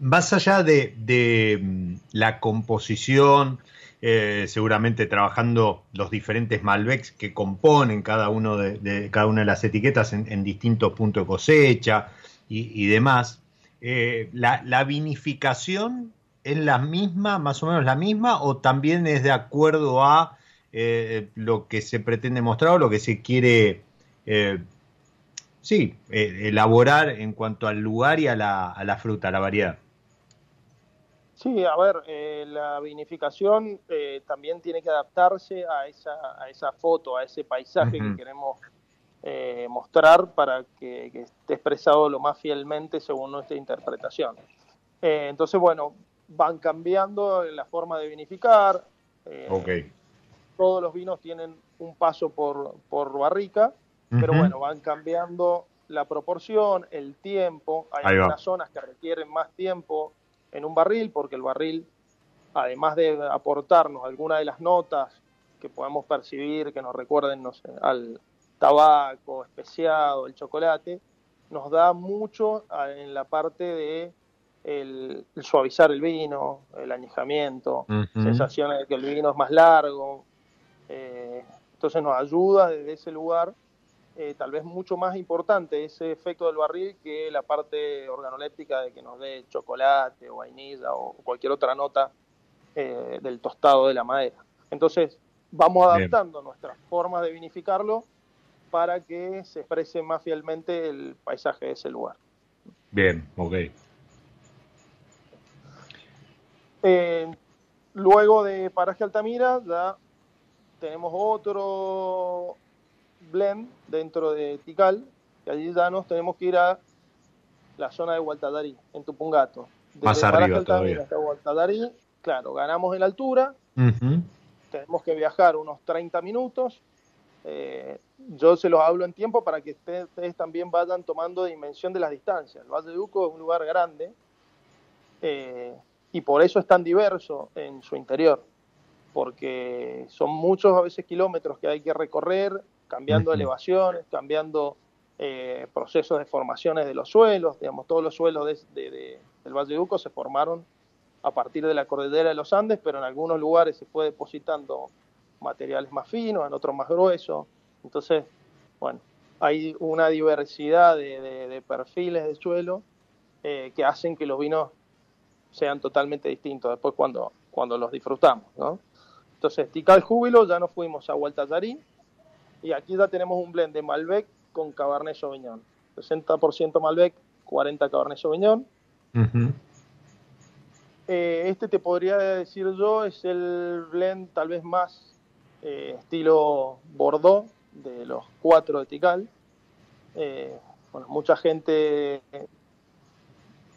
Más allá de, de mm, la composición, eh, seguramente trabajando los diferentes Malbecs que componen cada, uno de, cada una de las etiquetas en, distintos puntos de cosecha y, demás. Eh, la, vinificación es la misma, más o menos la misma, o también es de acuerdo a lo que se pretende mostrar o lo que se quiere, sí, elaborar en cuanto al lugar y a la, a la fruta, a la variedad.
Sí, a ver, eh, la vinificación eh, también tiene que adaptarse a esa, a esa foto, a ese paisaje que queremos eh, mostrar para que, esté expresado lo más fielmente según nuestra interpretación. entonces, bueno, van cambiando la forma de vinificar.
Okay.
Todos los vinos tienen un paso por, por barrica, pero bueno, van cambiando la proporción, el tiempo. Hay algunas zonas que requieren más tiempo en un barril, porque el barril, además de aportarnos alguna de las notas que podemos percibir, que nos recuerden no sé, al tabaco especiado, el chocolate, nos da mucho en la parte de el, suavizar el vino, el añejamiento, sensaciones de que el vino es más largo. Eh, entonces nos ayuda desde ese lugar eh, tal vez mucho más importante ese efecto del barril que la parte organoléptica de que nos dé chocolate o vainilla o cualquier otra nota eh, del tostado de la madera. Entonces, vamos adaptando nuestras formas de vinificarlo para que se exprese más fielmente el paisaje de ese lugar.
Bien, ok.
Eh, luego de Paraje Altamira ya tenemos otro blend dentro de Tikal, y allí ya nos tenemos que ir a la zona de Hualtadarí, en Tupungato.
Más arriba todavía.
Hasta claro, ganamos en la altura, tenemos que viajar unos 30 minutos. Eh, yo se los hablo en tiempo para que ustedes, también vayan tomando dimensión de las distancias. El Valle de Uco es un lugar grande eh, y por eso es tan diverso en su interior, porque son muchos a veces kilómetros que hay que recorrer cambiando elevaciones, cambiando eh, procesos de formaciones de los suelos, digamos, todos los suelos de, del Valle de Uco se formaron a partir de la cordillera de los Andes, pero en algunos lugares se fue depositando materiales más finos, en otros más gruesos. Entonces, bueno, hay una diversidad de, perfiles de suelo eh, que hacen que los vinos sean totalmente distintos después cuando, cuando los disfrutamos, ¿no? Entonces, Tikal Júbilo, ya nos fuimos a Hualtallarí, y aquí ya tenemos un blend de Malbec con Cabernet Sauvignon. 60% Malbec, 40 Cabernet Sauvignon. Eh, este te podría decir yo es el blend tal vez más eh, estilo Bordeaux de los cuatro de Tikal. Eh, bueno, mucha gente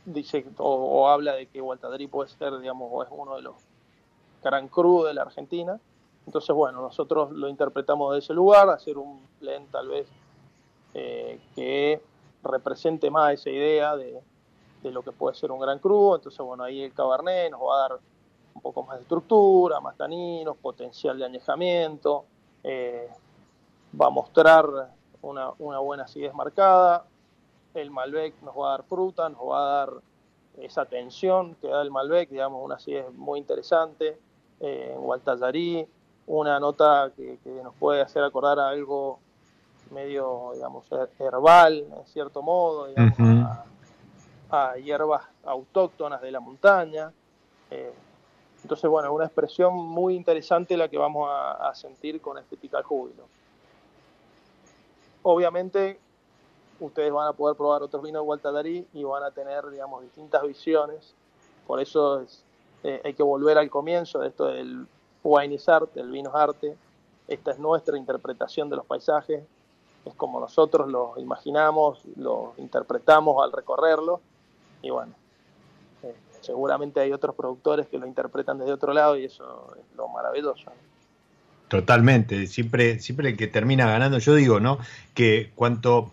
dice o, habla de que Gualtadrí puede ser, digamos, o es uno de los Gran Cru de la Argentina. Entonces, bueno, nosotros lo interpretamos de ese lugar, hacer un blend tal vez eh, que represente más esa idea de, lo que puede ser un gran cru. Entonces, bueno, ahí el cabernet nos va a dar un poco más de estructura, más taninos, potencial de añejamiento, eh, va a mostrar una, buena acidez marcada. El Malbec nos va a dar fruta, nos va a dar esa tensión que da el Malbec, digamos, una acidez muy interesante. Eh, en Gualtallarí una nota que, nos puede hacer acordar a algo medio, digamos, herbal, en cierto modo, digamos, a, hierbas autóctonas de la montaña. Eh, entonces, bueno, una expresión muy interesante la que vamos a, sentir con este pical júbilo. Obviamente, ustedes van a poder probar otros vinos de Gualtadarí y van a tener, digamos, distintas visiones. Por eso es, eh, hay que volver al comienzo de esto del wine is art, el vino arte. Esta es nuestra interpretación de los paisajes, es como nosotros los imaginamos, los interpretamos al recorrerlo. Y bueno, eh, seguramente hay otros productores que lo interpretan desde otro lado y eso es lo maravilloso.
Totalmente, siempre, siempre el que termina ganando, yo digo, ¿no? Que cuanto,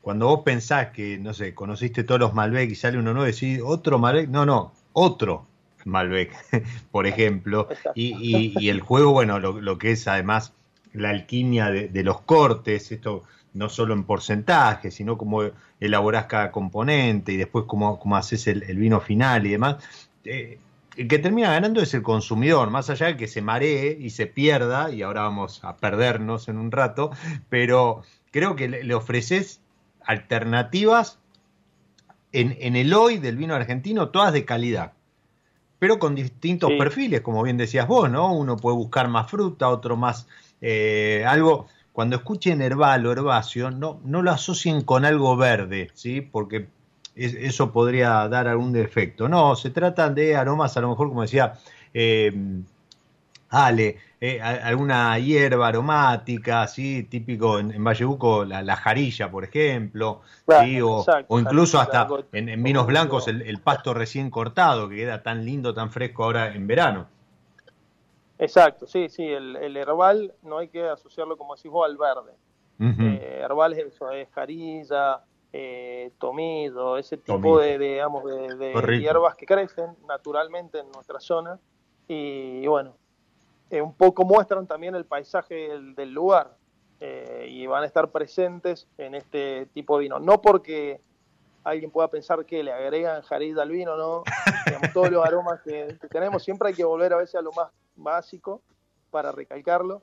cuando vos pensás que, no sé, conociste todos los Malbec y sale uno nuevo, decís, otro Malbec, no, no, otro Malbec, [laughs] por ejemplo, y, y, el juego, bueno, lo, lo, que es además la alquimia de, los cortes, esto no solo en porcentaje, sino cómo elaborás cada componente y después cómo, cómo haces el, vino final y demás. Eh, el que termina ganando es el consumidor, más allá de que se maree y se pierda, y ahora vamos a perdernos en un rato, pero creo que le, ofreces alternativas en, el hoy del vino argentino, todas de calidad, pero con distintos perfiles, como bien decías vos, ¿no? Uno puede buscar más fruta, otro más eh, algo. Cuando escuchen herbal o herbáceo, no, no lo asocien con algo verde, ¿sí? Porque eso podría dar algún defecto. No, se tratan de aromas, a lo mejor, como decía eh, Ale, eh, alguna hierba aromática, así típico en, Vallebuco, la, jarilla, por ejemplo, o, incluso hasta en, vinos blancos el, pasto recién cortado, que queda tan lindo, tan fresco ahora en verano.
Exacto, sí, sí, el, herbal no hay que asociarlo, como decís vos, al verde. Eh, herbal es eso, es jarilla, eh, tomillo, ese tipo de, digamos, de, hierbas que crecen naturalmente en nuestra zona. Y, bueno, eh, un poco muestran también el paisaje del, lugar eh, y van a estar presentes en este tipo de vino. No porque alguien pueda pensar que le agregan jarida al vino, no, [laughs] todos los aromas que, tenemos, siempre hay que volver a veces a lo más básico para recalcarlo.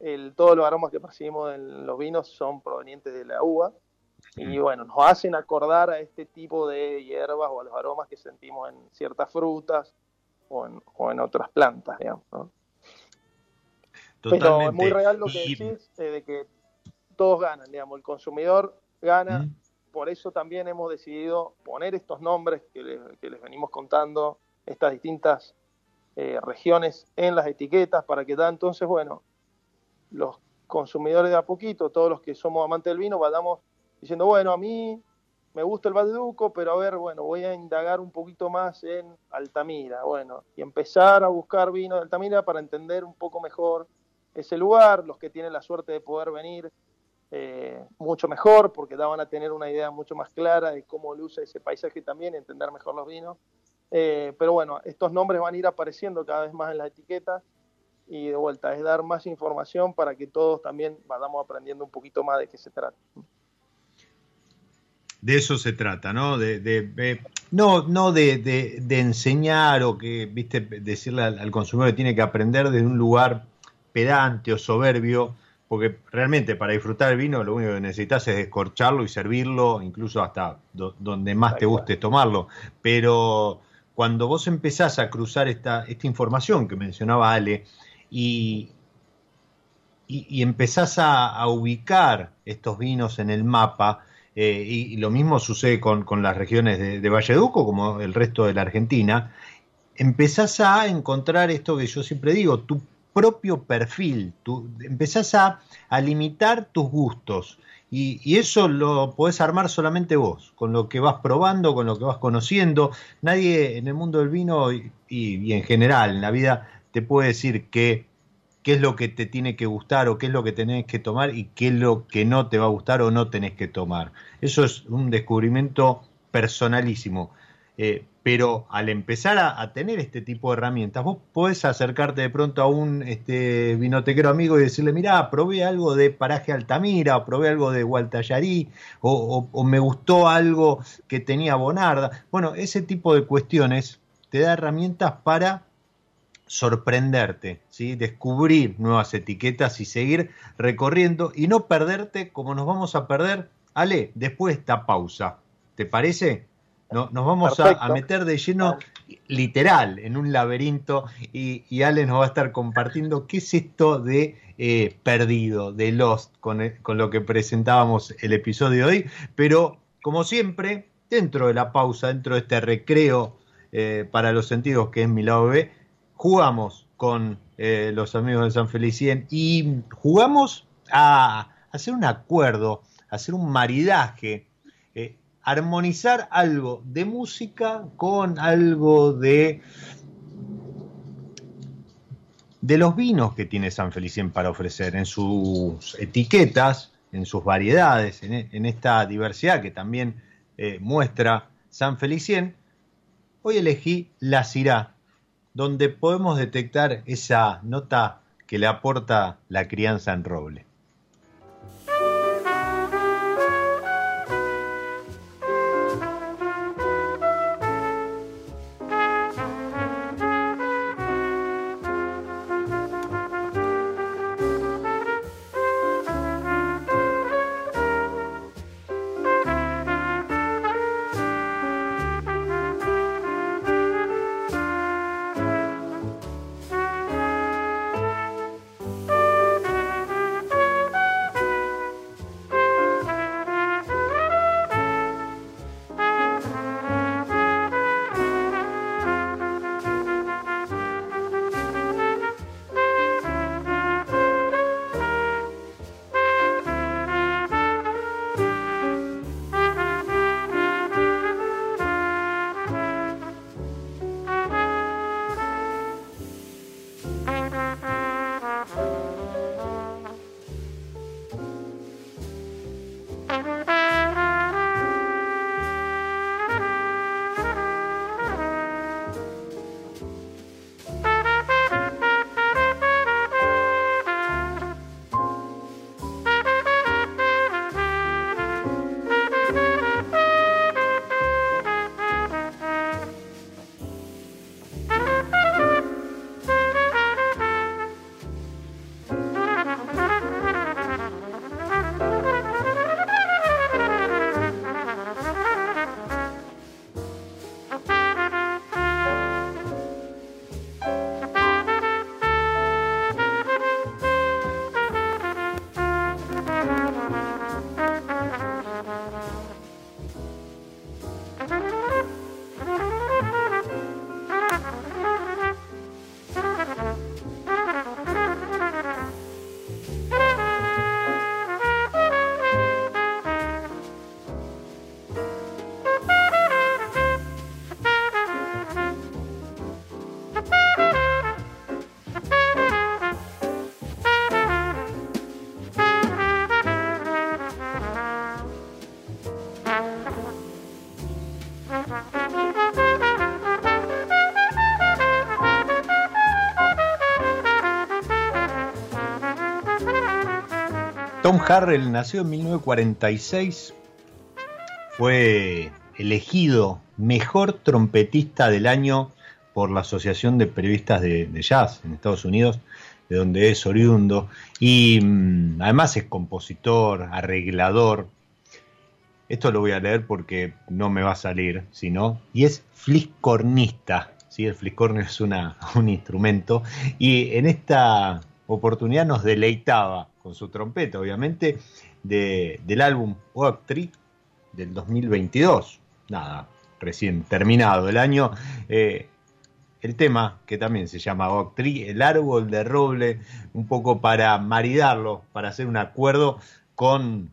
El, todos los aromas que percibimos en los vinos son provenientes de la uva y bueno, nos hacen acordar a este tipo de hierbas o a los aromas que sentimos en ciertas frutas o en, o en otras plantas, digamos. ¿no? Pero es muy real lo que decís, eh, de que todos ganan, digamos, el consumidor gana, por eso también hemos decidido poner estos nombres que, les venimos contando, estas distintas eh, regiones en las etiquetas para que da entonces, bueno, los consumidores de a poquito, todos los que somos amantes del vino, vayamos diciendo, bueno, a mí me gusta el Valdeduco, pero a ver, bueno, voy a indagar un poquito más en Altamira, bueno, y empezar a buscar vino de Altamira para entender un poco mejor ese lugar, los que tienen la suerte de poder venir eh, mucho mejor, porque daban a tener una idea mucho más clara de cómo luce ese paisaje también, entender mejor los vinos. Eh, pero bueno, estos nombres van a ir apareciendo cada vez más en las etiquetas y de vuelta es dar más información para que todos también vayamos aprendiendo un poquito más de qué se trata
de eso se trata, ¿no? De, no, no de, enseñar o que, viste, decirle al, consumidor que tiene que aprender desde un lugar pedante o soberbio, porque realmente para disfrutar el vino lo único que necesitas es escorcharlo y servirlo, incluso hasta donde más te guste tomarlo. Pero cuando vos empezás a cruzar esta, esta información que mencionaba Ale y, y, empezás a ubicar estos vinos en el mapa, eh, y, lo mismo sucede con, las regiones de, de Valleduco como el resto de la Argentina, empezás a encontrar esto que yo siempre digo, tu propio perfil, tu, empezás a, limitar tus gustos. Y, eso lo podés armar solamente vos, con lo que vas probando, con lo que vas conociendo. Nadie en el mundo del vino y, y en general en la vida te puede decir que qué es lo que te tiene que gustar o qué es lo que tenés que tomar y qué es lo que no te va a gustar o no tenés que tomar. Eso es un descubrimiento personalísimo. Eh, pero al empezar a, tener este tipo de herramientas, vos podés acercarte de pronto a un este, vinotequero amigo y decirle, mirá, probé algo de Paraje Altamira, o probé algo de Gualtallarí, o, me gustó algo que tenía Bonarda. Bueno, ese tipo de cuestiones te da herramientas para sorprenderte, ¿sí? descubrir nuevas etiquetas y seguir recorriendo y no perderte como nos vamos a perder, Ale, después de esta pausa. ¿Te parece? Nos vamos a, meter de lleno literal en un laberinto y, y, Ale nos va a estar compartiendo qué es esto de eh, perdido, de Lost, con, con lo que presentábamos el episodio de hoy. Pero, como siempre, dentro de la pausa, dentro de este recreo eh, para los sentidos que es mi lado B, jugamos con eh, los amigos de San Felicien y jugamos a hacer un acuerdo, a hacer un maridaje, armonizar algo de música con algo de de los vinos que tiene San Felicien para ofrecer en sus etiquetas, en sus variedades, en, esta diversidad que también muestra San Felicien Hoy elegí la Cirá, donde podemos detectar esa nota que le aporta la crianza en roble. Tom Harrell nació en 1946, fue elegido mejor trompetista del año por la Asociación de Periodistas de, Jazz en Estados Unidos, de donde es oriundo, y mm, además es compositor, arreglador. Esto lo voy a leer porque no me va a salir, sino, y es fliscornista. ¿sí? El fliscornio es una, [laughs] un instrumento, y en esta oportunidad nos deleitaba con su trompeta, obviamente, del álbum Tree del 2022. Nada, recién terminado el año. Eh, el tema que también se llama Tree, el árbol de roble, un poco para maridarlo, para hacer un acuerdo con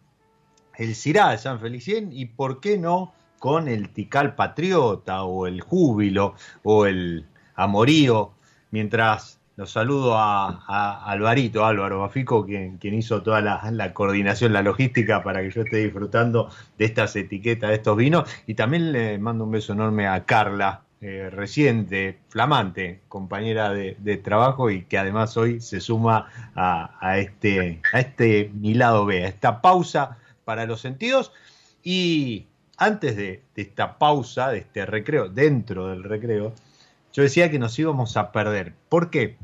el Cirá de San Felicien y por qué no con el Tical Patriota o el Júbilo o el Amorío, mientras los saludo a, Alvarito, Álvaro Bafico, quien, quien hizo toda la, coordinación, la logística para que yo esté disfrutando de estas etiquetas, de estos vinos. Y también le mando un beso enorme a Carla, eh, reciente, flamante, compañera de, trabajo y que además hoy se suma a, este, a este mi lado B, a esta pausa para los sentidos. Y antes de esta pausa, de este recreo, dentro del recreo, yo decía que nos íbamos a perder. ¿Por qué?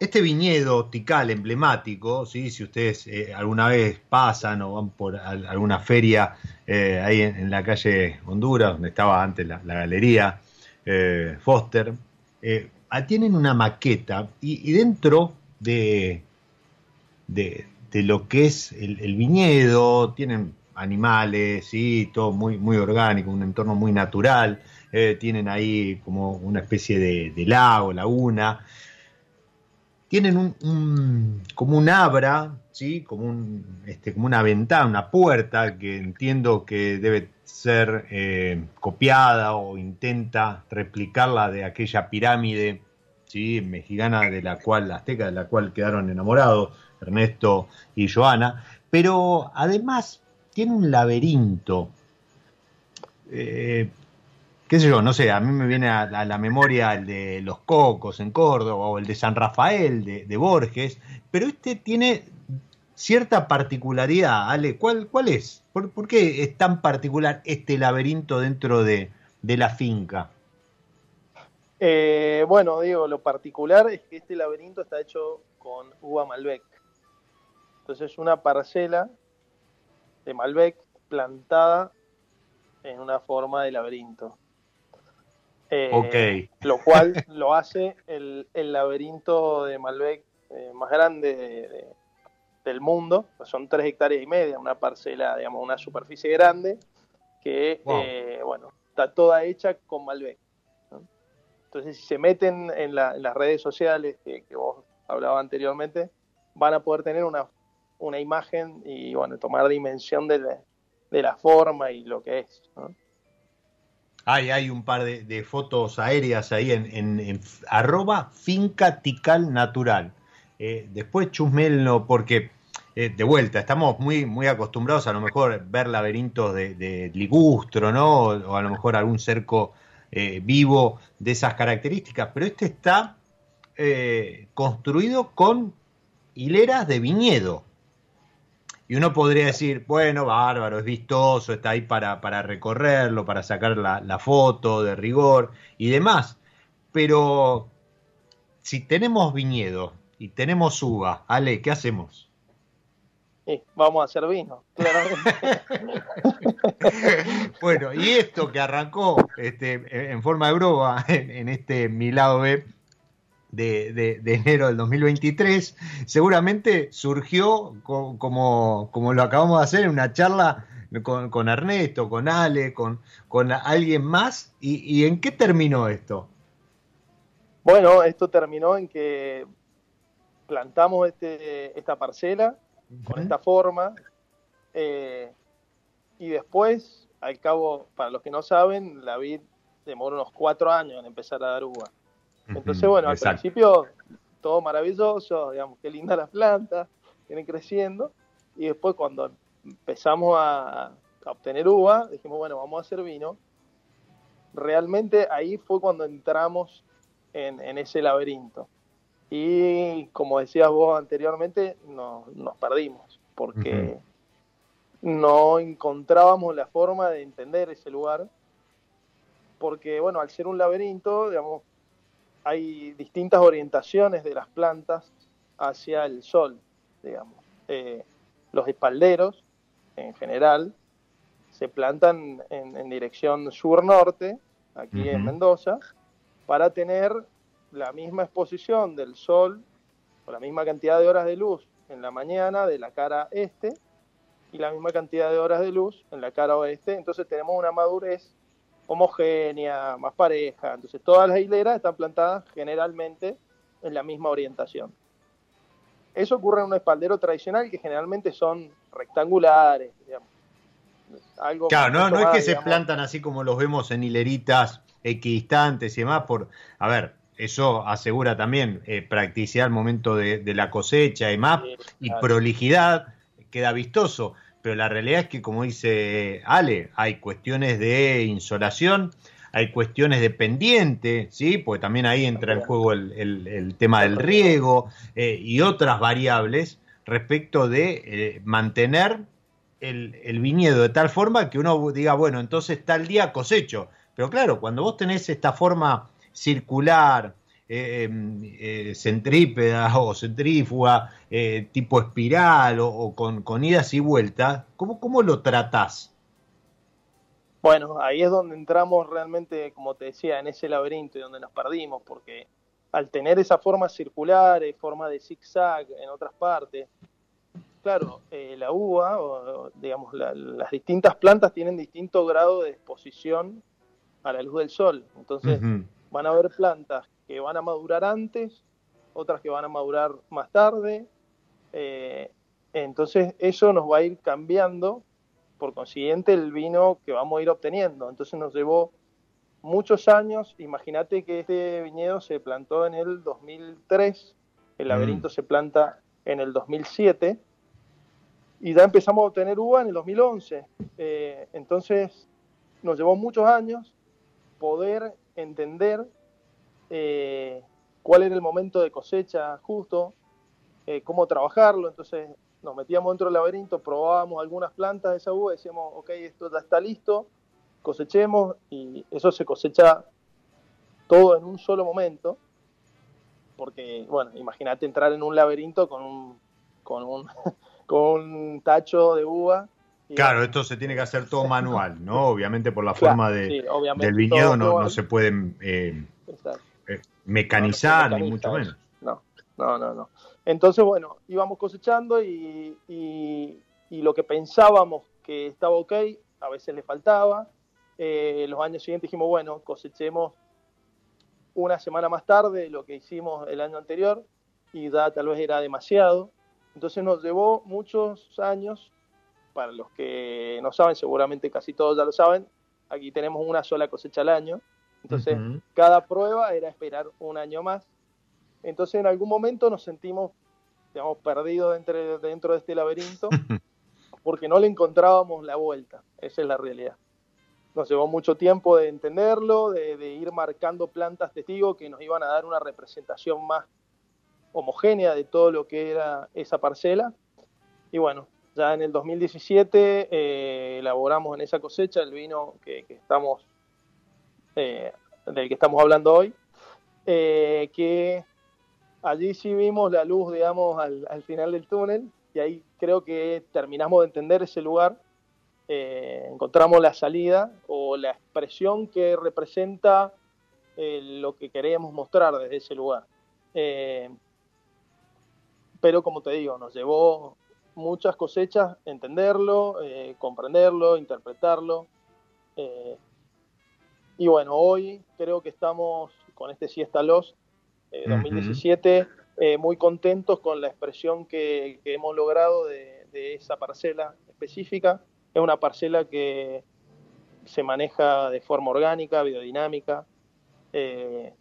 este viñedo Tikal emblemático, ¿sí? si ustedes eh, alguna vez pasan o van por alguna feria eh, ahí en, la calle Honduras, donde estaba antes la, galería eh, Foster, tienen una maqueta y, dentro de, de, lo que es el, viñedo, tienen animales, ¿sí? todo muy, muy orgánico, un entorno muy natural, tienen ahí como una especie de, lago, laguna tienen un, como un abra, ¿sí? como, un, este, como una ventana, una puerta que entiendo que debe ser eh, copiada o intenta replicarla de aquella pirámide mexicana de la cual, azteca, de la cual quedaron enamorados Ernesto y Joana, pero además tiene un laberinto. Eh, qué sé yo, no sé, a mí me viene a, la memoria el de Los Cocos en Córdoba o el de San Rafael de, Borges, pero este tiene cierta particularidad, Ale, ¿cuál, cuál es? ¿Por, qué es tan particular este laberinto dentro de, la finca?
Eh, bueno, digo, lo particular es que este laberinto está hecho con uva Malbec. Entonces es una parcela de Malbec plantada en una forma de laberinto.
Eh,
lo cual lo hace el, laberinto de Malbec eh, más grande del mundo. son tres hectáreas y media, una parcela, digamos, una superficie grande que, eh, bueno, está toda hecha con Malbec. Entonces, si se meten en, las redes sociales que, vos hablabas anteriormente, van a poder tener una, una imagen y, bueno, tomar dimensión de la, de la forma y lo que es. ¿no?
Hay, hay un par de, fotos aéreas ahí en, arroba finca tical natural. Eh, después chusmelno, porque eh, de vuelta, estamos muy, muy acostumbrados a lo mejor ver laberintos de, ligustro, ¿no? O, a lo mejor algún cerco eh, vivo de esas características, pero este está construido con hileras de viñedo. Y uno podría decir, bueno, bárbaro, es vistoso, está ahí para, para recorrerlo, para sacar la, foto de rigor y demás. Pero si tenemos viñedo y tenemos uva, Ale, ¿qué hacemos?
vamos a hacer vino, [laughs]
bueno, y esto que arrancó este, en forma de broma [laughs] en, en este Mi Lado B de, enero del 2023, seguramente surgió como, como lo acabamos de hacer en una charla con, Ernesto, con Ale, con, con alguien más. ¿Y, en qué terminó esto?
Bueno, esto terminó en que plantamos este, esta parcela con esta forma eh, y después, al cabo, para los que no saben, la vid demoró unos cuatro años en empezar a dar uva. Entonces, bueno, al principio todo maravilloso, digamos, qué linda las plantas, vienen creciendo, y después cuando empezamos a, obtener uva, dijimos, bueno, vamos a hacer vino. Realmente ahí fue cuando entramos en, ese laberinto. Y como decías vos anteriormente, nos, perdimos, porque no encontrábamos la forma de entender ese lugar, porque bueno, al ser un laberinto, digamos, hay distintas orientaciones de las plantas hacia el sol, digamos. Eh, los espalderos, en general, se plantan en, dirección sur-norte, aquí en Mendoza, para tener la misma exposición del sol o la misma cantidad de horas de luz en la mañana de la cara este y la misma cantidad de horas de luz en la cara oeste. Entonces tenemos una madurez homogénea, más pareja. Entonces todas las hileras están plantadas generalmente en la misma orientación. Eso ocurre en un espaldero tradicional que generalmente son rectangulares, digamos.
Algo claro, no, no es que se plantan así como los vemos en hileritas equidistantes y demás, por, a ver, eso asegura también eh, practicidad al momento de, la cosecha y más, y prolijidad, queda vistoso pero la realidad es que, como dice Ale, hay cuestiones de insolación, hay cuestiones de pendiente, ¿sí? porque también ahí entra en juego el, tema del riego eh, y otras variables respecto de eh, mantener el, viñedo de tal forma que uno diga, bueno, entonces tal día cosecho. Pero claro, cuando vos tenés esta forma circular, eh, eh, centrípeda o centrífuga, eh, tipo espiral o, con, con, idas y vueltas, ¿cómo, ¿cómo lo tratás?
Bueno, ahí es donde entramos realmente, como te decía, en ese laberinto y donde nos perdimos, porque al tener esa forma circular, forma de zigzag en otras partes, claro, la uva, o, digamos, las distintas plantas tienen distinto grado de exposición a la luz del sol. Entonces, van a haber plantas que van a madurar antes, otras que van a madurar más tarde. Eh, entonces eso nos va a ir cambiando, por consiguiente, el vino que vamos a ir obteniendo. Entonces nos llevó muchos años. Imagínate que este viñedo se plantó en el 2003, el mm. laberinto se planta en el 2007 y ya empezamos a obtener uva en el 2011. Eh, entonces nos llevó muchos años poder entender eh, cuál era el momento de cosecha justo, eh, cómo trabajarlo. Entonces nos metíamos dentro del laberinto, probábamos algunas plantas de esa uva, decíamos, ok, esto ya está listo, cosechemos y eso se cosecha todo en un solo momento. Porque, bueno, imagínate entrar en un laberinto con un, con un, [laughs] con un tacho de uva
Claro, esto se tiene que hacer todo [laughs] manual, ¿no? Obviamente por la forma de, del viñedo no, no, se pueden eh, eh, mecanizar, ni mucho menos.
No, no, no, no. Entonces, bueno, íbamos cosechando y, y, lo que pensábamos que estaba ok, a veces le faltaba. Eh, los años siguientes dijimos, bueno, cosechemos una semana más tarde lo que hicimos el año anterior y ya tal vez era demasiado. Entonces nos llevó muchos años, para los que no saben, seguramente casi todos ya lo saben, aquí tenemos una sola cosecha al año. Entonces, cada prueba era esperar un año más. Entonces, en algún momento nos sentimos, digamos, perdidos dentro, dentro de este laberinto [laughs] porque no le encontrábamos la vuelta. Esa es la realidad. Nos llevó mucho tiempo de entenderlo, de, de ir marcando plantas testigos que nos iban a dar una representación más homogénea de todo lo que era esa parcela. Y bueno, ya en el 2017 eh, elaboramos en esa cosecha el vino que estamos eh, del que estamos hablando hoy, eh, que allí sí vimos la luz, digamos, al, final del túnel, y ahí creo que terminamos de entender ese lugar, eh, encontramos la salida o la expresión que representa lo que queríamos mostrar desde ese lugar. pero como te digo, nos llevó muchas cosechas entenderlo, comprenderlo, interpretarlo. Y bueno, hoy creo que estamos con este Siesta Los 2017 eh, muy contentos con la expresión que, hemos logrado de, esa parcela específica. Es una parcela que se maneja de forma orgánica, biodinámica. Eh,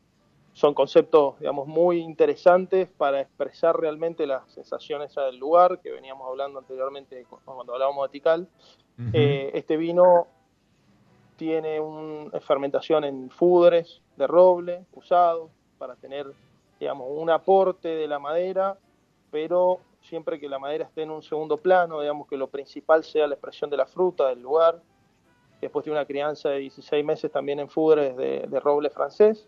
son conceptos, digamos, muy interesantes para expresar realmente las sensaciones del lugar, que veníamos hablando anteriormente cuando hablábamos de Tikal. Eh, este vino tiene una fermentación en fudres de roble usados para tener, digamos, un aporte de la madera, pero siempre que la madera esté en un segundo plano, digamos que lo principal sea la expresión de la fruta del lugar. Después tiene una crianza de 16 meses también en fudres de, roble francés.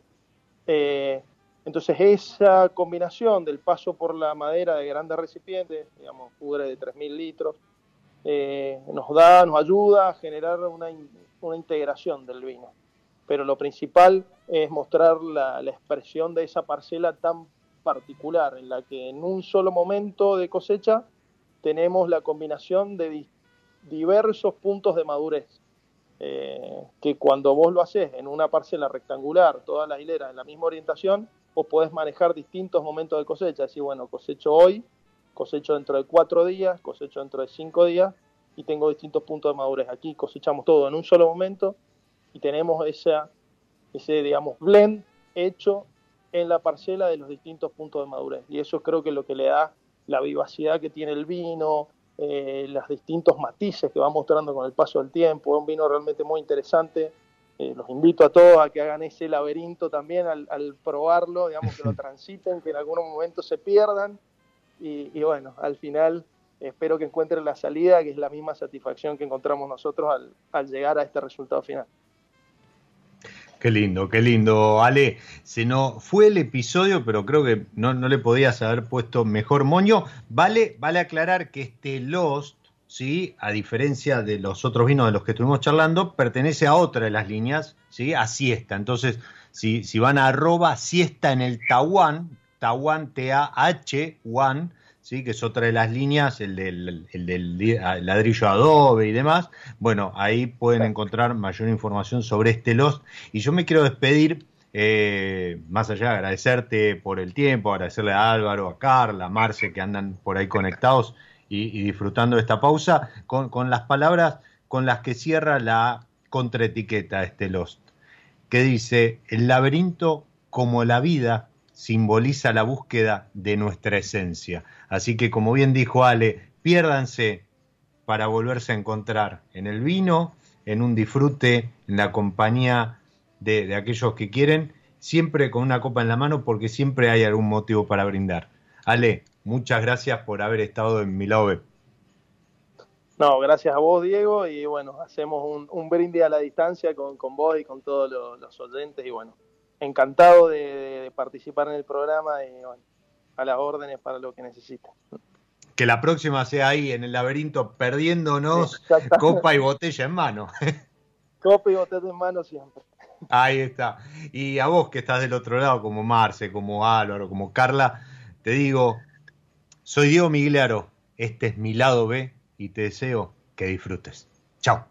Eh, entonces esa combinación del paso por la madera de grandes recipientes, digamos, fudres de 3.000 litros, eh, nos da, nos ayuda a generar una, una integración del vino. Pero lo principal es mostrar la, expresión de esa parcela tan particular, en la que en un solo momento de cosecha tenemos la combinación de diversos puntos de madurez. Eh, que cuando vos lo haces en una parcela rectangular, todas las hileras en la misma orientación, vos podés manejar distintos momentos de cosecha. Decir, bueno, cosecho hoy, cosecho dentro de cuatro días, cosecho dentro de cinco días, y tengo distintos puntos de madurez. Aquí cosechamos todo en un solo momento y tenemos esa, ese, digamos, blend hecho en la parcela de los distintos puntos de madurez. Y eso creo que es lo que le da la vivacidad que tiene el vino, eh, los distintos matices que va mostrando con el paso del tiempo. Es un vino realmente muy interesante. Eh, los invito a todos a que hagan ese laberinto también al, probarlo, digamos, que lo [laughs] transiten, que en algunos momentos se pierdan. Y, y bueno, al final espero que encuentren la salida, que es la misma satisfacción que encontramos nosotros al, llegar a este resultado final.
Qué lindo, qué lindo, Ale. Se nos fue el episodio, pero creo que no, no le podías haber puesto mejor moño. Vale, vale aclarar que este Lost, ¿sí? a diferencia de los otros vinos de los que estuvimos charlando, pertenece a otra de las líneas, ¿sí? a siesta. Entonces, si, si van a arroba siesta en el Taiwan, Taiwan T-A-H, One, ¿sí? que es otra de las líneas, el del, el del ladrillo Adobe y demás. Bueno, ahí pueden encontrar mayor información sobre este Lost. Y yo me quiero despedir, eh, más allá de agradecerte por el tiempo, agradecerle a Álvaro, a Carla, a Marce, que andan por ahí conectados y, y disfrutando de esta pausa, con, con, las palabras con las que cierra la contraetiqueta este Lost, que dice, el laberinto como la vida simboliza la búsqueda de nuestra esencia. Así que, como bien dijo Ale, piérdanse para volverse a encontrar en el vino, en un disfrute, en la compañía de, aquellos que quieren, siempre con una copa en la mano, porque siempre hay algún motivo para brindar. Ale, muchas gracias por haber estado en mi lado B.
No, gracias a vos, Diego, y bueno, hacemos un, un brindis a la distancia con, con vos y con todos los, los oyentes, y bueno, encantado de, de, participar en el programa y bueno, a las órdenes para lo que necesiten.
Que la próxima sea ahí en el laberinto, perdiéndonos copa y botella en mano. [laughs]
copa y botella en mano siempre.
Ahí está. Y a vos que estás del otro lado, como Marce, como Álvaro, como Carla, te digo, soy Diego Migliaro, este es mi lado B y te deseo que disfrutes. Chao.